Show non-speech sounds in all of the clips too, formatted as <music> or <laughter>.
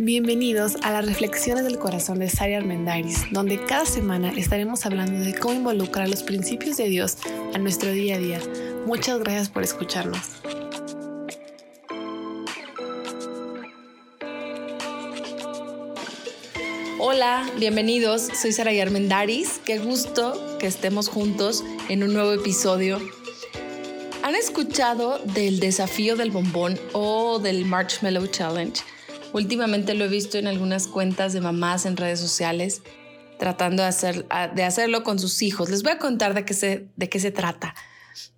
Bienvenidos a las Reflexiones del Corazón de Sari Armendariz, donde cada semana estaremos hablando de cómo involucrar los principios de Dios a nuestro día a día. Muchas gracias por escucharnos. Hola, bienvenidos. Soy Sara Armendariz. Qué gusto que estemos juntos en un nuevo episodio. ¿Han escuchado del desafío del bombón o del Marshmallow Challenge? Últimamente lo he visto en algunas cuentas de mamás en redes sociales tratando de, hacer, de hacerlo con sus hijos. Les voy a contar de qué, se, de qué se trata.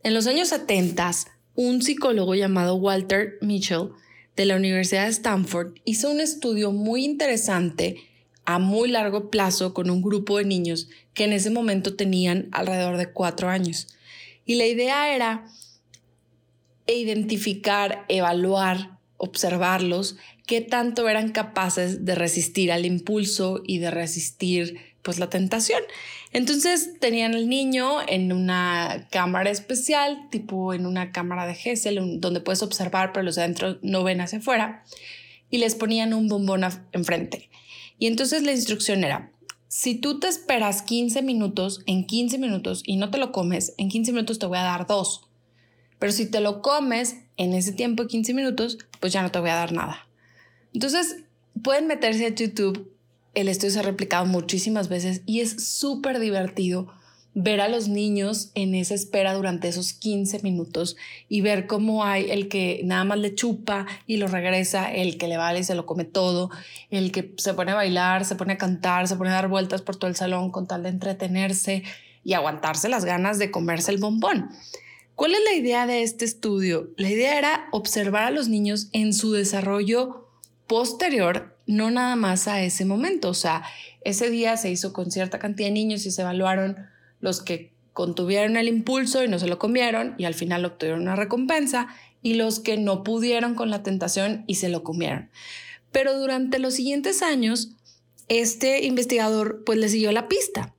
En los años 70, un psicólogo llamado Walter Mitchell de la Universidad de Stanford hizo un estudio muy interesante a muy largo plazo con un grupo de niños que en ese momento tenían alrededor de cuatro años. Y la idea era identificar, evaluar, observarlos qué tanto eran capaces de resistir al impulso y de resistir pues la tentación. Entonces tenían al niño en una cámara especial, tipo en una cámara de Hessel, donde puedes observar, pero los de adentro no ven hacia afuera, y les ponían un bombón enfrente. Y entonces la instrucción era, si tú te esperas 15 minutos, en 15 minutos y no te lo comes, en 15 minutos te voy a dar dos. Pero si te lo comes en ese tiempo de 15 minutos, pues ya no te voy a dar nada. Entonces, pueden meterse a YouTube. El estudio se ha replicado muchísimas veces y es súper divertido ver a los niños en esa espera durante esos 15 minutos y ver cómo hay el que nada más le chupa y lo regresa, el que le vale y se lo come todo, el que se pone a bailar, se pone a cantar, se pone a dar vueltas por todo el salón con tal de entretenerse y aguantarse las ganas de comerse el bombón. ¿Cuál es la idea de este estudio? La idea era observar a los niños en su desarrollo posterior, no nada más a ese momento. O sea, ese día se hizo con cierta cantidad de niños y se evaluaron los que contuvieron el impulso y no se lo comieron y al final obtuvieron una recompensa y los que no pudieron con la tentación y se lo comieron. Pero durante los siguientes años, este investigador pues le siguió la pista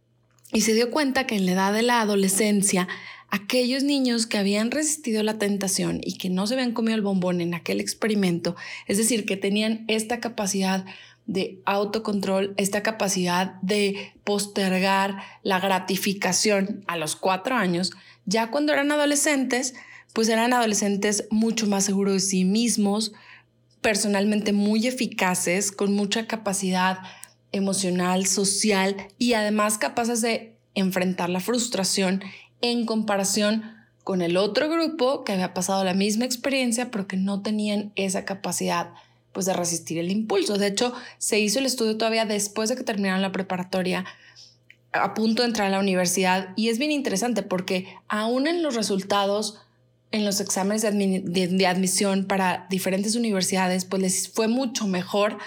y se dio cuenta que en la edad de la adolescencia aquellos niños que habían resistido la tentación y que no se habían comido el bombón en aquel experimento, es decir, que tenían esta capacidad de autocontrol, esta capacidad de postergar la gratificación a los cuatro años, ya cuando eran adolescentes, pues eran adolescentes mucho más seguros de sí mismos, personalmente muy eficaces, con mucha capacidad emocional, social y además capaces de enfrentar la frustración en comparación con el otro grupo que había pasado la misma experiencia pero que no tenían esa capacidad pues de resistir el impulso. De hecho, se hizo el estudio todavía después de que terminaron la preparatoria a punto de entrar a la universidad y es bien interesante porque aún en los resultados en los exámenes de, admisión para diferentes universidades, pues les fue mucho mejor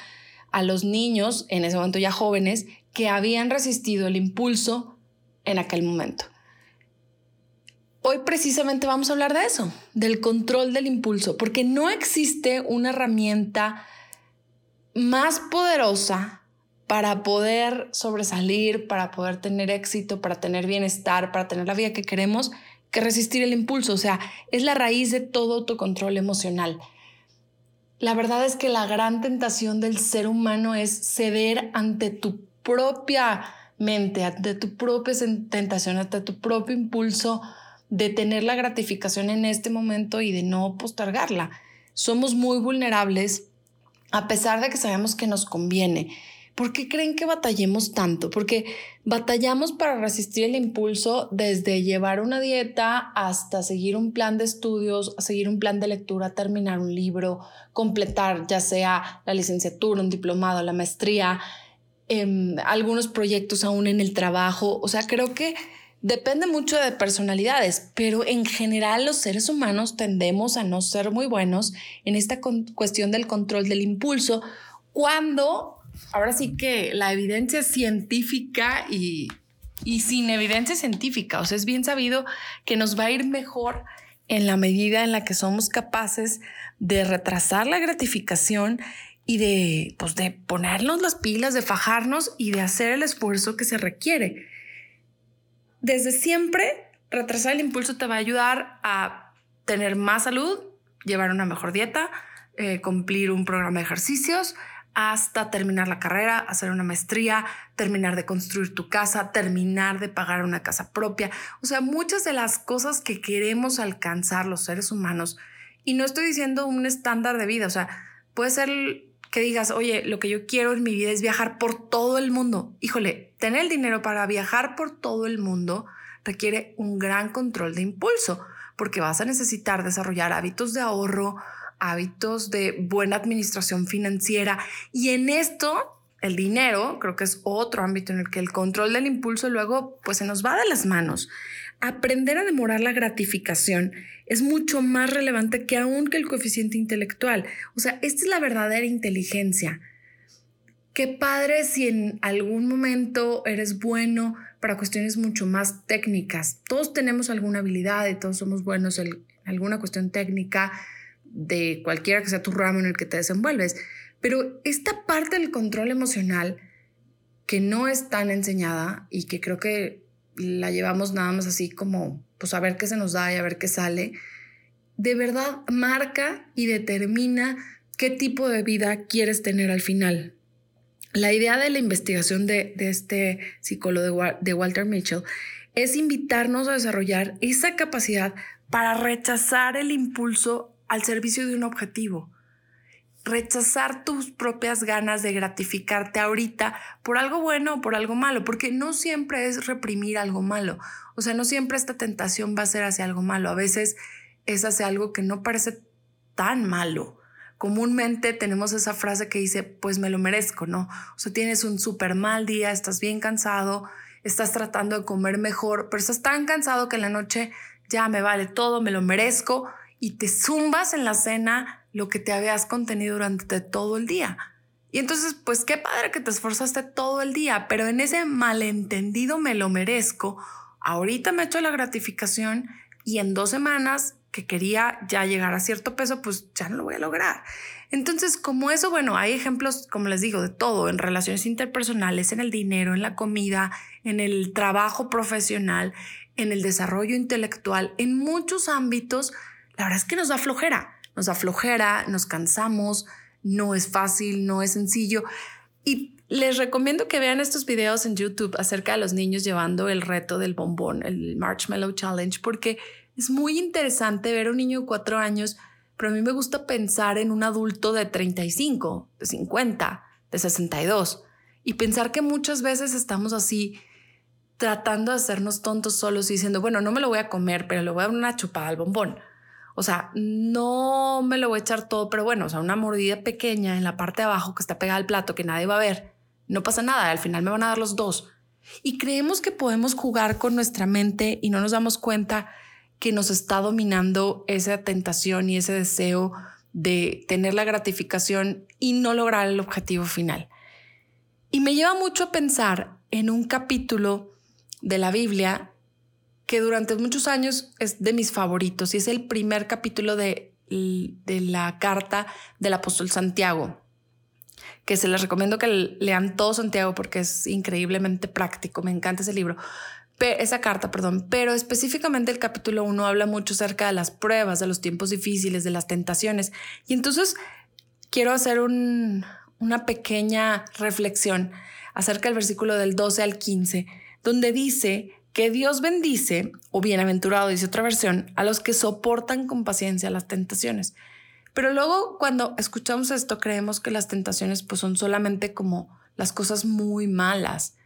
a los niños, en ese momento ya jóvenes, que habían resistido el impulso en aquel momento. Hoy precisamente vamos a hablar de eso, del control del impulso, porque no existe una herramienta más poderosa para poder sobresalir, para poder tener éxito, para tener bienestar, para tener la vida que queremos, que resistir el impulso. O sea, es la raíz de todo autocontrol emocional. La verdad es que la gran tentación del ser humano es ceder ante tu propia mente, ante tu propia tentación, ante tu propio impulso de tener la gratificación en este momento y de no postergarla. Somos muy vulnerables a pesar de que sabemos que nos conviene. ¿Por qué creen que batallemos tanto? Porque batallamos para resistir el impulso desde llevar una dieta hasta seguir un plan de estudios, seguir un plan de lectura, terminar un libro, completar ya sea la licenciatura, un diplomado, la maestría, em, algunos proyectos aún en el trabajo. O sea, creo que Depende mucho de personalidades, pero en general los seres humanos tendemos a no ser muy buenos en esta cuestión del control del impulso cuando, ahora sí que la evidencia científica y, y sin evidencia científica, o sea, es bien sabido que nos va a ir mejor en la medida en la que somos capaces de retrasar la gratificación y de, pues, de ponernos las pilas, de fajarnos y de hacer el esfuerzo que se requiere desde siempre, retrasar el impulso te va a ayudar a tener más salud, llevar una mejor dieta, eh, cumplir un programa de ejercicios, hasta terminar la carrera, hacer una maestría, terminar de construir tu casa, terminar de pagar una casa propia. O sea, muchas de las cosas que queremos alcanzar los seres humanos, y no estoy diciendo un estándar de vida, o sea, puede ser que digas, oye, lo que yo quiero en mi vida es viajar por todo el mundo. Híjole, tener el dinero para viajar por todo el mundo requiere un gran control de impulso, porque vas a necesitar desarrollar hábitos de ahorro, hábitos de buena administración financiera. Y en esto, el dinero, creo que es otro ámbito en el que el control del impulso luego pues se nos va de las manos. Aprender a demorar la gratificación es mucho más relevante que aún que el coeficiente intelectual. O sea, esta es la verdadera inteligencia. Qué padre si en algún momento eres bueno para cuestiones mucho más técnicas. Todos tenemos alguna habilidad y todos somos buenos en alguna cuestión técnica, de cualquiera que sea tu ramo en el que te desenvuelves. Pero esta parte del control emocional que no es tan enseñada y que creo que la llevamos nada más así como pues a ver qué se nos da y a ver qué sale, de verdad marca y determina qué tipo de vida quieres tener al final. La idea de la investigación de, este psicólogo de Walter Mitchell es invitarnos a desarrollar esa capacidad para rechazar el impulso al servicio de un objetivo. Rechazar tus propias ganas de gratificarte ahorita por algo bueno o por algo malo, porque no siempre es reprimir algo malo. O sea, no siempre esta tentación va a ser hacia algo malo. A veces es hacia algo que no parece tan malo. Comúnmente tenemos esa frase que dice, pues me lo merezco, ¿no? O sea, tienes un súper mal día, estás bien cansado, estás tratando de comer mejor, pero estás tan cansado que en la noche ya me vale todo, me lo merezco y te zumbas en la cena lo que te habías contenido durante todo el día. Y entonces, pues qué padre que te esforzaste todo el día, pero en ese malentendido me lo merezco, ahorita me echo la gratificación y en dos semanas que quería ya llegar a cierto peso, pues ya no lo voy a lograr. Entonces, como eso, bueno, hay ejemplos, como les digo, de todo, en relaciones interpersonales, en el dinero, en la comida, en el trabajo profesional, en el desarrollo intelectual, en muchos ámbitos la verdad es que nos da flojera, nos da flojera, nos cansamos, no es fácil, no es sencillo. Y les recomiendo que vean estos videos en YouTube acerca de los niños llevando el reto del bombón, el Marshmallow Challenge, porque es muy interesante ver a un niño de cuatro años, pero a mí me gusta pensar en un adulto de 35, de 50, de 62, y pensar que muchas veces estamos así tratando de hacernos tontos solos y diciendo, bueno, no me lo voy a comer, pero le voy a dar una chupada al bombón. O sea, no me lo voy a echar todo, pero bueno, o sea, una mordida pequeña en la parte de abajo que está pegada al plato que nadie va a ver. No pasa nada, al final me van a dar los dos. Y creemos que podemos jugar con nuestra mente y no nos damos cuenta que nos está dominando esa tentación y ese deseo de tener la gratificación y no lograr el objetivo final. Y me lleva mucho a pensar en un capítulo de la Biblia que durante muchos años es de mis favoritos y es el primer capítulo de, de la carta del apóstol Santiago, que se les recomiendo que lean todo Santiago porque es increíblemente práctico, me encanta ese libro. Esa carta, perdón, pero específicamente el capítulo 1 habla mucho acerca de las pruebas, de los tiempos difíciles, de las tentaciones. Y entonces quiero hacer un, una pequeña reflexión acerca del versículo del 12 al 15, donde dice que Dios bendice, o bienaventurado, dice otra versión, a los que soportan con paciencia las tentaciones. Pero luego cuando escuchamos esto creemos que las tentaciones pues son solamente como las cosas muy malas.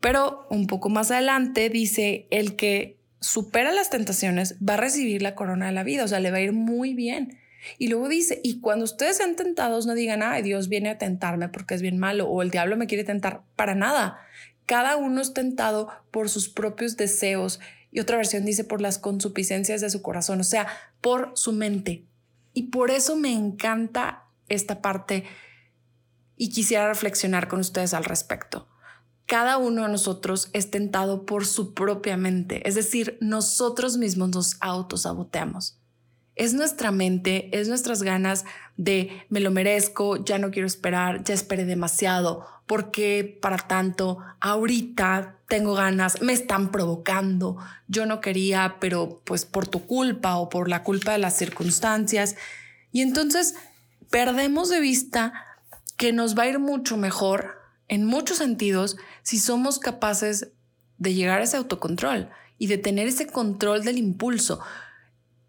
Pero un poco más adelante dice, el que supera las tentaciones va a recibir la corona de la vida, o sea, le va a ir muy bien. Y luego dice, y cuando ustedes sean tentados, no digan, ay, Dios viene a tentarme porque es bien malo o el diablo me quiere tentar, para nada. Cada uno es tentado por sus propios deseos y otra versión dice por las consuficiencias de su corazón, o sea, por su mente. Y por eso me encanta esta parte y quisiera reflexionar con ustedes al respecto. Cada uno de nosotros es tentado por su propia mente, es decir, nosotros mismos nos autosaboteamos. Es nuestra mente, es nuestras ganas de me lo merezco, ya no quiero esperar, ya esperé demasiado ¿Por qué para tanto? Ahorita tengo ganas, me están provocando, yo no quería, pero pues por tu culpa o por la culpa de las circunstancias. Y entonces perdemos de vista que nos va a ir mucho mejor en muchos sentidos si somos capaces de llegar a ese autocontrol y de tener ese control del impulso.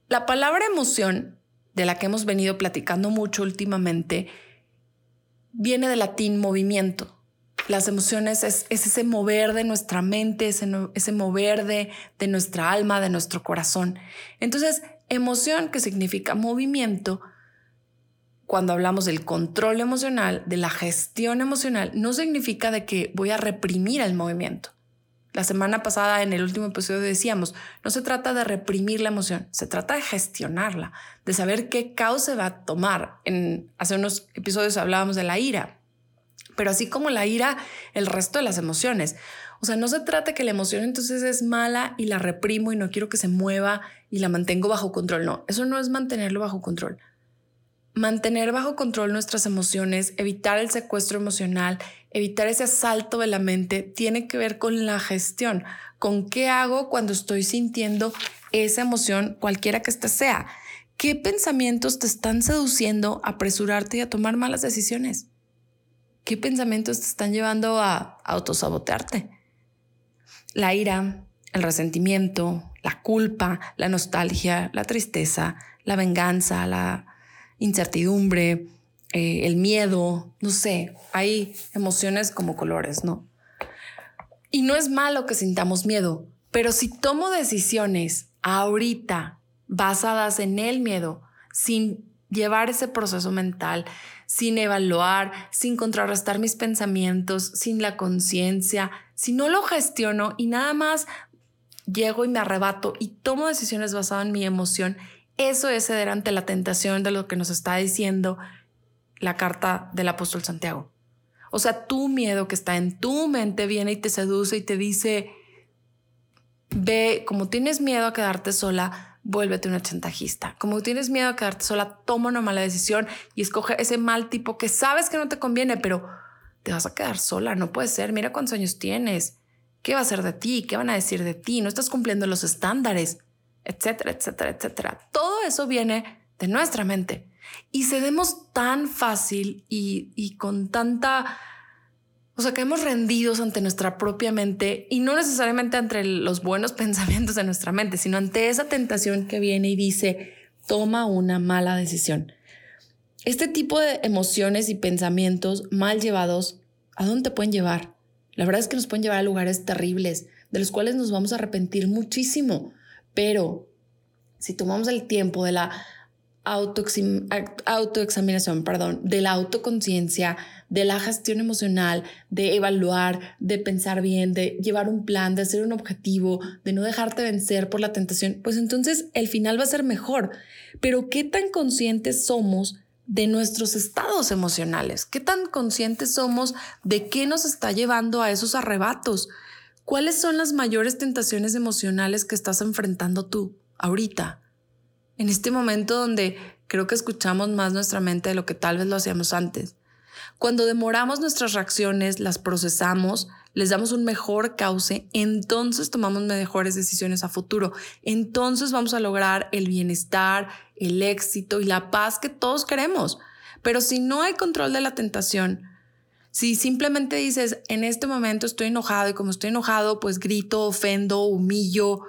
La palabra emoción, de la que hemos venido platicando mucho últimamente, viene del latín movimiento. Las emociones es, ese mover de nuestra mente, ese, ese mover de, de nuestra alma, de nuestro corazón. Entonces, emoción, que significa movimiento, cuando hablamos del control emocional, de la gestión emocional, no significa de que voy a reprimir el movimiento. La semana pasada en el último episodio decíamos, no se trata de reprimir la emoción, se trata de gestionarla, de saber qué causa va a tomar. En hace unos episodios hablábamos de la ira, pero así como la ira, el resto de las emociones. O sea, no se trata que la emoción entonces es mala y la reprimo y no quiero que se mueva y la mantengo bajo control. No, eso no es mantenerlo bajo control. Mantener bajo control nuestras emociones, evitar el secuestro emocional, evitar ese asalto de la mente, tiene que ver con la gestión, con qué hago cuando estoy sintiendo esa emoción, cualquiera que ésta sea. ¿Qué pensamientos te están seduciendo a apresurarte y a tomar malas decisiones? ¿Qué pensamientos te están llevando a autosabotearte? La ira, el resentimiento, la culpa, la nostalgia, la tristeza, la venganza, la incertidumbre, eh, el miedo, no sé, hay emociones como colores, ¿no? Y no es malo que sintamos miedo, pero si tomo decisiones ahorita basadas en el miedo, sin llevar ese proceso mental, sin evaluar, sin contrarrestar mis pensamientos, sin la conciencia, si no lo gestiono y nada más llego y me arrebato y tomo decisiones basadas en mi emoción eso es ceder ante la tentación de lo que nos está diciendo la carta del apóstol Santiago. O sea, tu miedo que está en tu mente viene y te seduce y te dice, ve, como tienes miedo a quedarte sola, vuélvete una chantajista. Como tienes miedo a quedarte sola, toma una mala decisión y escoge ese mal tipo que sabes que no te conviene, pero te vas a quedar sola, no puede ser. Mira cuántos años tienes. ¿Qué va a ser de ti? ¿Qué van a decir de ti? No estás cumpliendo los estándares etcétera, etcétera, etcétera. Eso viene de nuestra mente y cedemos tan fácil y, y con tanta, o sea, caemos rendidos ante nuestra propia mente y no necesariamente ante los buenos <laughs> pensamientos de nuestra mente, sino ante esa tentación que viene y dice, toma una mala decisión. Este tipo de emociones y pensamientos mal llevados, ¿a dónde te pueden llevar? La verdad es que nos pueden llevar a lugares terribles, de los cuales nos vamos a arrepentir muchísimo. Pero si tomamos el tiempo de la autoexaminación, perdón, de la autoconciencia, de la gestión emocional, de evaluar, de pensar bien, de llevar un plan, de hacer un objetivo, de no dejarte vencer por la tentación, pues entonces el final va a ser mejor. Pero ¿qué tan conscientes somos de nuestros estados emocionales? ¿Qué tan conscientes somos de qué nos está llevando a esos arrebatos? ¿Cuáles son las mayores tentaciones emocionales que estás enfrentando tú ahorita? En este momento donde creo que escuchamos más nuestra mente de lo que tal vez lo hacíamos antes. Cuando demoramos nuestras reacciones, las procesamos, les damos un mejor cauce, entonces tomamos mejores decisiones a futuro. Entonces vamos a lograr el bienestar, el éxito y la paz que todos queremos. Pero si no hay control de la tentación, si simplemente dices, en este momento estoy enojado y como estoy enojado, pues grito, ofendo, humillo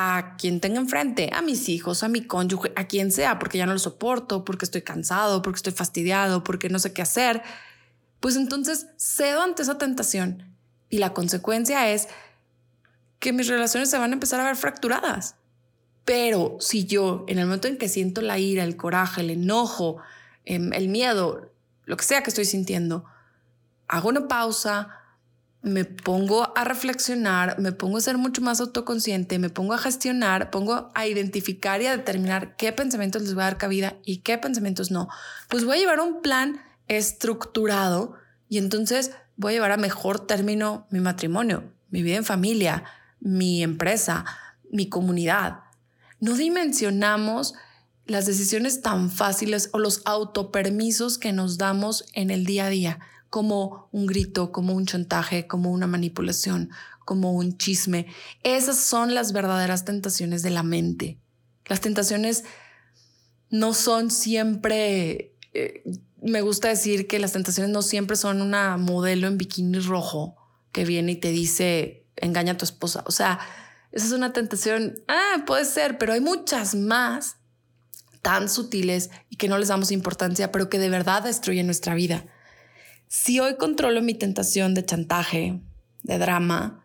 a quien tenga enfrente, a mis hijos, a mi cónyuge, a quien sea, porque ya no lo soporto, porque estoy cansado, porque estoy fastidiado, porque no sé qué hacer, pues entonces cedo ante esa tentación y la consecuencia es que mis relaciones se van a empezar a ver fracturadas. Pero si yo, en el momento en que siento la ira, el coraje, el enojo, em, el miedo, lo que sea que estoy sintiendo, hago una pausa, me pongo a reflexionar, me pongo a ser mucho más autoconsciente, me pongo a gestionar, pongo a identificar y a determinar qué pensamientos les voy a dar cabida y qué pensamientos no. Pues voy a llevar un plan estructurado y entonces voy a llevar a mejor término mi matrimonio, mi vida en familia, mi empresa, mi comunidad. No dimensionamos las decisiones tan fáciles o los autopermisos que nos damos en el día a día como un grito, como un chantaje, como una manipulación, como un chisme. Esas son las verdaderas tentaciones de la mente. Las tentaciones no son siempre eh, me gusta decir que las tentaciones no siempre son una modelo en bikini rojo que viene y te dice, engaña a tu esposa. O sea, esa es una tentación, ah, puede ser, pero hay muchas más tan sutiles y que no les damos importancia, pero que de verdad destruyen nuestra vida. Si hoy controlo mi tentación de chantaje, de drama,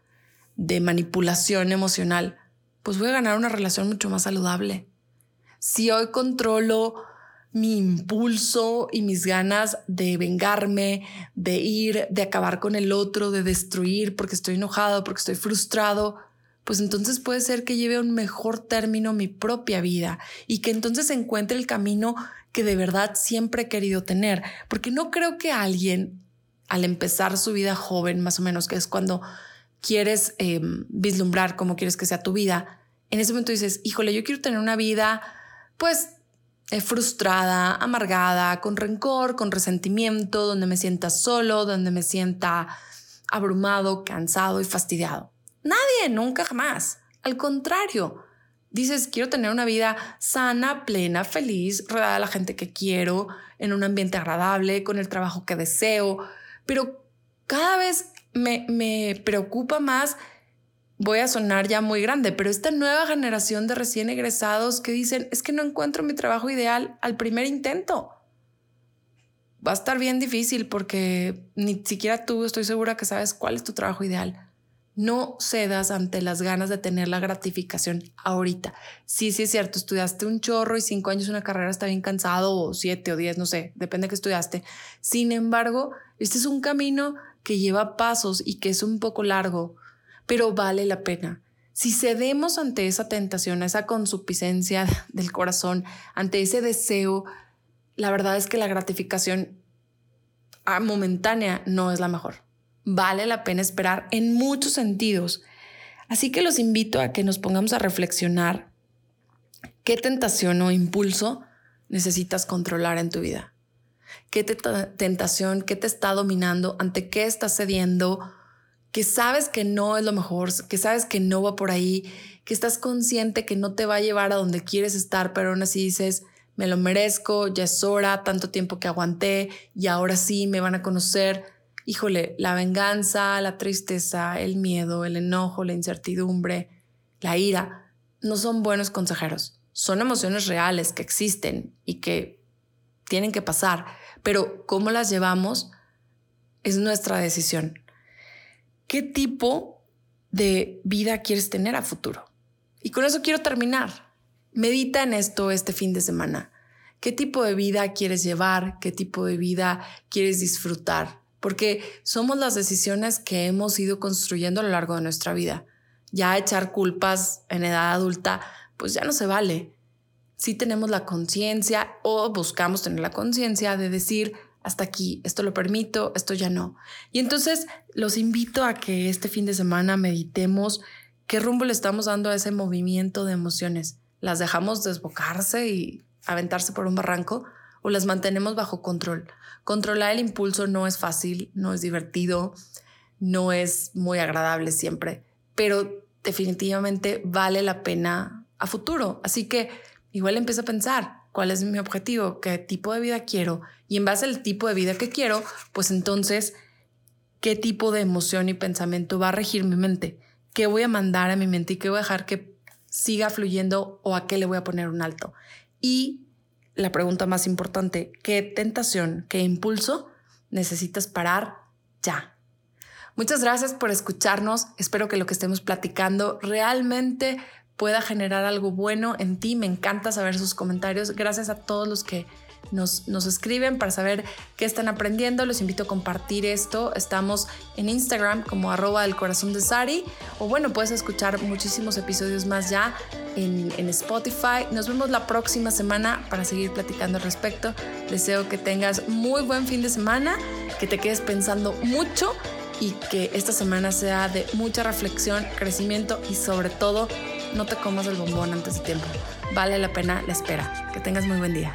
de manipulación emocional, pues voy a ganar una relación mucho más saludable. Si hoy controlo mi impulso y mis ganas de vengarme, de ir, de acabar con el otro, de destruir porque estoy enojado, porque estoy frustrado, pues entonces puede ser que lleve a un mejor término mi propia vida y que entonces encuentre el camino que de verdad siempre he querido tener. Porque no creo que alguien, al empezar su vida joven, más o menos, que es cuando quieres em, vislumbrar cómo quieres que sea tu vida, en ese momento dices, híjole, yo quiero tener una vida, pues eh, frustrada, amargada, con rencor, con resentimiento, donde me sienta solo, donde me sienta abrumado, cansado y fastidiado. Nadie, nunca jamás. Al contrario, dices, quiero tener una vida sana, plena, feliz, rodeada de la gente que quiero, en un ambiente agradable, con el trabajo que deseo, pero cada vez me, me preocupa más voy a sonar ya muy grande, pero esta nueva generación de recién egresados que dicen, es que no encuentro mi trabajo ideal al primer intento. Va a estar bien difícil porque ni siquiera tú estoy segura que sabes cuál es tu trabajo ideal. No cedas ante las ganas de tener la gratificación ahorita. Sí, sí es cierto, estudiaste un chorro y cinco años una carrera está bien cansado o siete o diez, no sé, depende de que estudiaste. Sin embargo, este es un camino que lleva pasos y que es un poco largo pero vale la pena. Si cedemos ante esa tentación, esa consuficiencia <laughs> del corazón, ante ese deseo, la verdad es que la gratificación ah, momentánea no es la mejor. Vale la pena esperar en muchos sentidos. Así que los invito a que nos pongamos a reflexionar qué tentación o impulso necesitas controlar en tu vida. ¿Qué tentación, qué te está dominando? ¿Ante qué estás cediendo? que sabes que no es lo mejor, que sabes que no va por ahí, que estás consciente que no te va a llevar a donde quieres estar, pero aún así dices, me lo merezco, ya es hora, tanto tiempo que aguanté y ahora sí me van a conocer. Híjole, la venganza, la tristeza, el miedo, el enojo, la incertidumbre, la ira, no son buenos consejeros. Son emociones reales que existen y que tienen que pasar, pero cómo las llevamos es nuestra decisión. ¿Qué tipo de vida quieres tener a futuro? Y con eso quiero terminar. Medita en esto este fin de semana. ¿Qué tipo de vida quieres llevar? ¿Qué tipo de vida quieres disfrutar? Porque somos las decisiones que hemos ido construyendo a lo largo de nuestra vida. Ya echar culpas en edad adulta, pues ya no se vale. Si tenemos la conciencia o buscamos tener la conciencia de decir, hasta aquí, esto lo permito, esto ya no. Y entonces los invito a que este fin de semana meditemos qué rumbo le estamos dando a ese movimiento de emociones. ¿Las dejamos desbocarse y aventarse por un barranco o las mantenemos bajo control? Controlar el impulso no es fácil, no es divertido, no es muy agradable siempre, pero definitivamente vale la pena a futuro. Así que igual empieza a pensar, cuál es mi objetivo, qué tipo de vida quiero y en base al tipo de vida que quiero, pues entonces, qué tipo de emoción y pensamiento va a regir mi mente, qué voy a mandar a mi mente y qué voy a dejar que siga fluyendo o a qué le voy a poner un alto. Y la pregunta más importante, ¿qué tentación, qué impulso necesitas parar ya? Muchas gracias por escucharnos. Espero que lo que estemos platicando realmente pueda generar algo bueno en ti. Me encanta saber sus comentarios. Gracias a todos los que nos, nos, escriben para saber qué están aprendiendo. Los invito a compartir esto. Estamos en Instagram como arroba corazón de Sari. O bueno, puedes escuchar muchísimos episodios más ya en, Spotify. Nos vemos la próxima semana para seguir platicando al respecto. Deseo que tengas muy buen fin de semana, que te quedes pensando mucho y que esta semana sea de mucha reflexión, crecimiento y sobre todo no te comas el bombón antes de tiempo. Vale la pena la espera. Que tengas muy buen día.